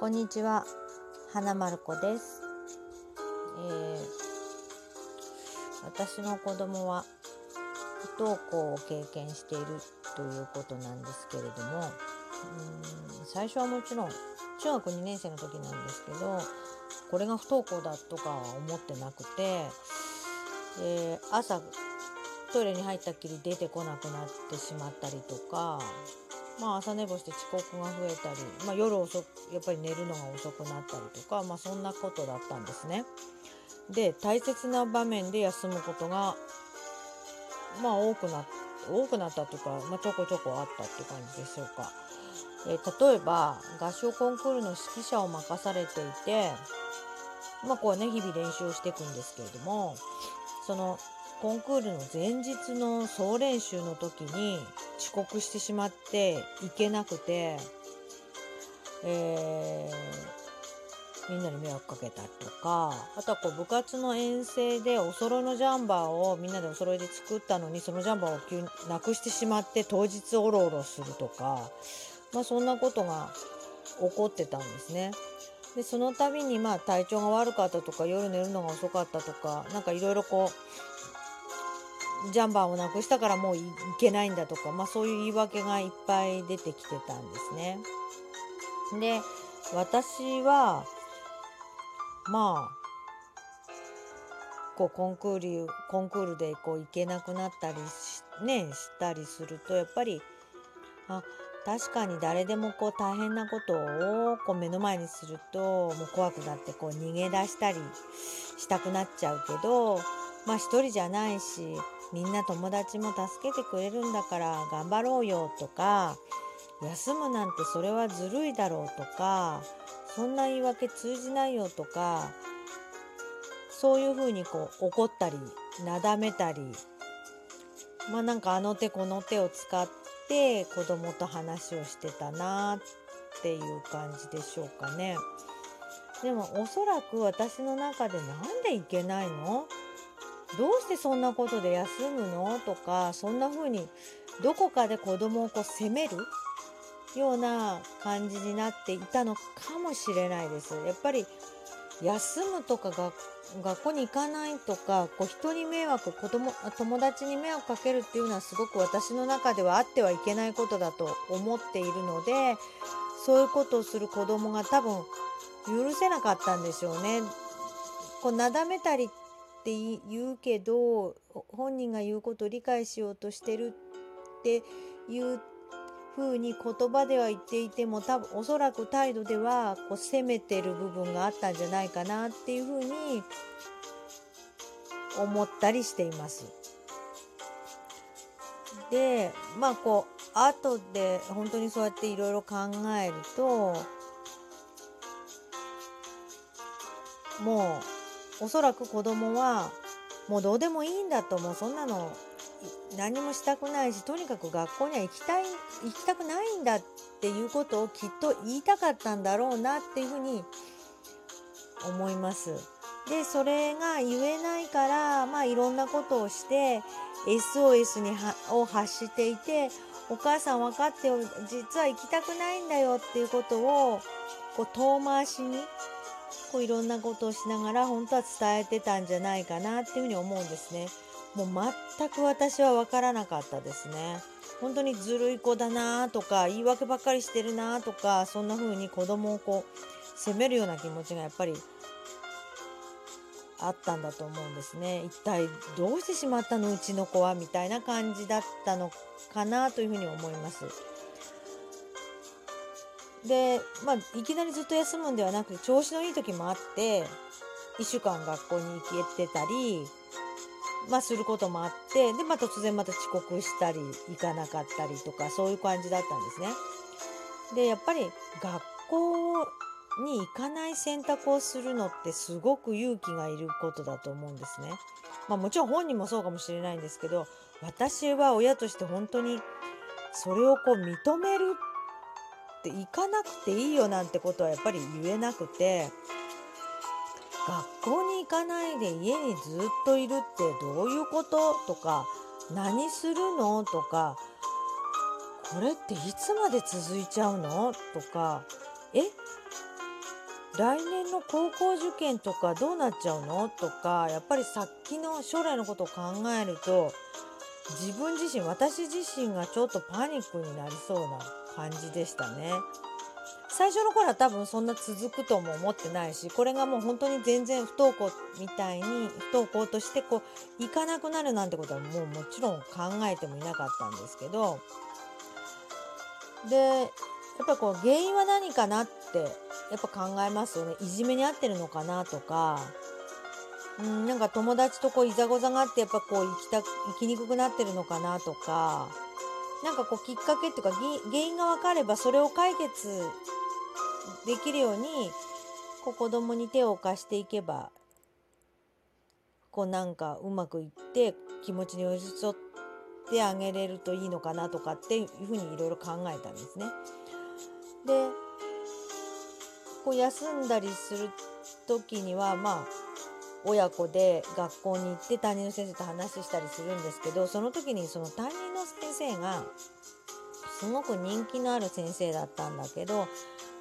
こんにちは。花丸子です、えー、私の子供は不登校を経験しているということなんですけれどもうん最初はもちろん中学2年生の時なんですけどこれが不登校だとかは思ってなくて、えー、朝トイレに入ったっきり出てこなくなってしまったりとかまあ、朝寝坊して遅刻が増えたり、まあ、夜遅やっぱり寝るのが遅くなったりとか、まあ、そんなことだったんですね。で大切な場面で休むことがまあ多くな多くなったというか、まあ、ちょこちょこあったって感じでしょうか。え、例えば合唱コンクールの指揮者を任されていて、まあこうね日々練習していくんですけれどもそのコンクールの前日の総練習の時に遅刻してしまって行けなくて、えー、みんなに迷惑かけたとかあとはこう部活の遠征でお揃いのジャンバーをみんなでお揃いで作ったのにそのジャンバーを急になくしてしまって当日おろおろするとか、まあ、そんなことが起こってたんですね。でその度にまあ体調が悪かったとか夜寝るのが遅かったとか何かいろいろこうジャンバーをなくしたからもういけないんだとか、まあ、そういう言い訳がいっぱい出てきてたんですね。で私はまあこうコンクールコンクールでこう行けなくなったりし,、ね、したりするとやっぱりあ確かに誰でもこう大変なことをこう目の前にするともう怖くなってこう逃げ出したりしたくなっちゃうけどまあ一人じゃないしみんな友達も助けてくれるんだから頑張ろうよとか休むなんてそれはずるいだろうとかそんな言い訳通じないよとかそういうふうにこう怒ったりなだめたりまあなんかあの手この手を使って子供と話をしてたなっていう感じでしょうかね。でもおそらく私の中でなんでいけないの？どうしてそんなことで休むの？とかそんな風にどこかで子供をこう責めるような感じになっていたのかもしれないです。やっぱり休むとか学校に行かないとかこう人に迷惑子供友達に迷惑かけるっていうのはすごく私の中ではあってはいけないことだと思っているのでそういうことをする子供が多分許せなかったんでしょうね。こうなだめたりっって言うけど本人が言うことを理解しようとしてるっていう風に言葉では言っていても多分おそらく態度ではこう責めてる部分があったんじゃないかなっていう風に思ったりしています。でまあこう後で本当にそうやっていろいろ考えるともうおそらく子供はもうどうでもいいんだともうそんなの何もしたくないしとにかく学校には行きたい行きたくないんだっていうことをきっと言いたかったんだろうなっていうふうに思います。でそれが言えないからまあいろんなことをして SOS にを発していてお母さん分かってよ実は行きたくないんだよっていうことをこう遠回しにこういろんなことをしながら本当は伝えてたんじゃないかなっていうふうに思うんですね。もう全く私は分からなかったですね。本当にずるい子だなとか言い訳ばっかりしてるなとかそんな風に子供をこう責めるような気持ちがやっぱりあったんだと思うんですね。一体どうしてしまったの？うちの子はみたいな感じだったのかなというふうに思います。で、まあ、いきなりずっと休むんではなくて調子のいい時もあって1週間学校に行けてたり、まあ、することもあってで、まあ、突然また遅刻したり行かなかったりとかそういう感じだったんですね。でやっぱり学校に行かない選択をするのってすごく勇気がいることだと思うんですね。まあ、もちろん本人もそうかもしれないんですけど私は親として本当にそれをこう認めるって行かなくていいよなんてことはやっぱり言えなくて学校に行かないで家にずっといるってどういうこと？とか何するの？とかこれっていつまで続いちゃうの？とかえ？来年の高校受験とかどうなっちゃうの？とかやっぱり先の将来のことを考えると自分自身私自身がちょっとパニックになりそうな感じでしたね。最初の頃は多分そんな続くとも思ってないしこれがもう本当に全然不登校みたいに不登校としてこう行かなくなるなんてことはもうもちろん考えてもいなかったんですけどでやっぱこう原因は何かなってやっぱ考えますよねいじめに遭ってるのかなとかうんなんか友達とこういざござがあってやっぱこう行きた行きにくくなってるのかなとかなんかこうきっかけっていうか原因が分かればそれを解決できるようにこう子供に手を貸していけばこうなんかうまくいって気持ちに寄り添ってあげれるといいのかなとかっていうふうにいろいろ考えたんですね。でこう休んだりする時にはまあ親子で学校に行って担任の先生と話したりするんですけどその時にその担任の先生がすごく人気のある先生だったんだけど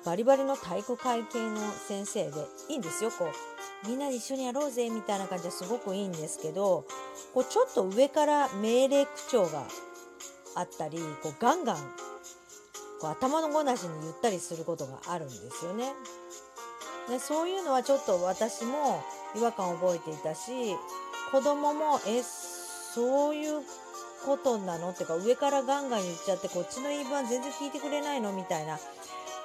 バリバリの体育会系の先生でいいんですよこうみんなで一緒にやろうぜみたいな感じですごくいいんですけどこうちょっと上から命令口調があったりこうガンガンこう頭のごなしに言ったりすることがあるんですよね。でそういうのはちょっと私も違和感を覚えていたし子供もえそういうことなのってか上からガンガン言っちゃってこっちの言い分は全然聞いてくれないのみたいな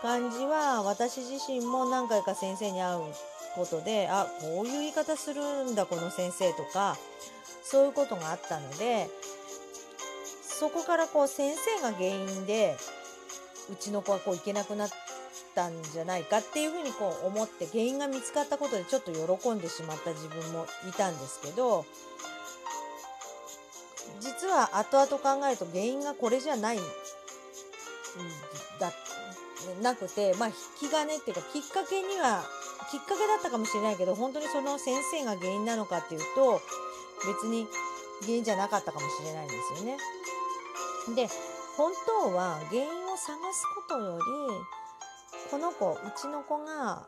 感じは私自身も何回か先生に会うことであこういう言い方するんだこの先生とかそういうことがあったのでそこからこう先生が原因でうちの子はこういけなくなったんじゃないかっていうふうにこう思って原因が見つかったことでちょっと喜んでしまった自分もいたんですけど実は後々考えると原因がこれじゃないんだなくてまあ引き金っていうかきっかけにはきっかけだったかもしれないけど本当にその先生が原因なのかっていうと別に原因じゃなかったかもしれないんですよね。で本当は原因を探すことよりこの子うちの子が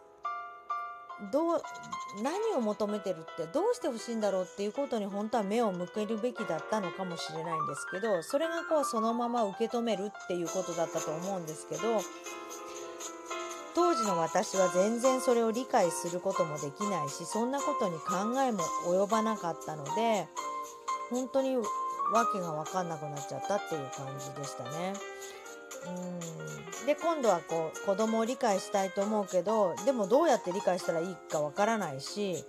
どう何を求めてるってどうしてほしいんだろうっていうことに本当は目を向けるべきだったのかもしれないんですけどそれがこうそのまま受け止めるっていうことだったと思うんですけど当時の私は全然それを理解することもできないしそんなことに考えも及ばなかったので本当に訳が分かんなくなっちゃったっていう感じでしたね。うんで今度はこう子供を理解したいと思うけどでもどうやって理解したらいいかわからないし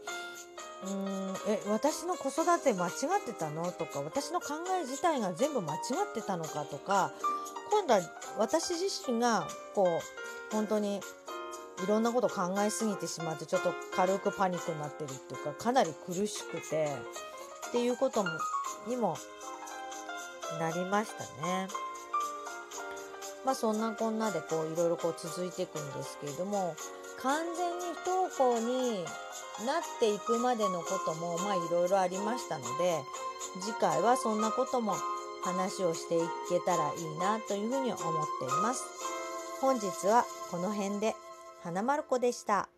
うーんえ私の子育て間違ってたの？とか私の考え自体が全部間違ってたのかとか今度は私自身がこう本当にいろんなこと考えすぎてしまってちょっと軽くパニックになってるっていうかかなり苦しくてっていうこともにもなりましたね。まあそんなこんなでこういろいろこう続いていくんですけれども完全に不登校になっていくまでのこともまあいろいろありましたので次回はそんなことも話をしていけたらいいなというふうに思っています。本日はこの辺で花丸子でした。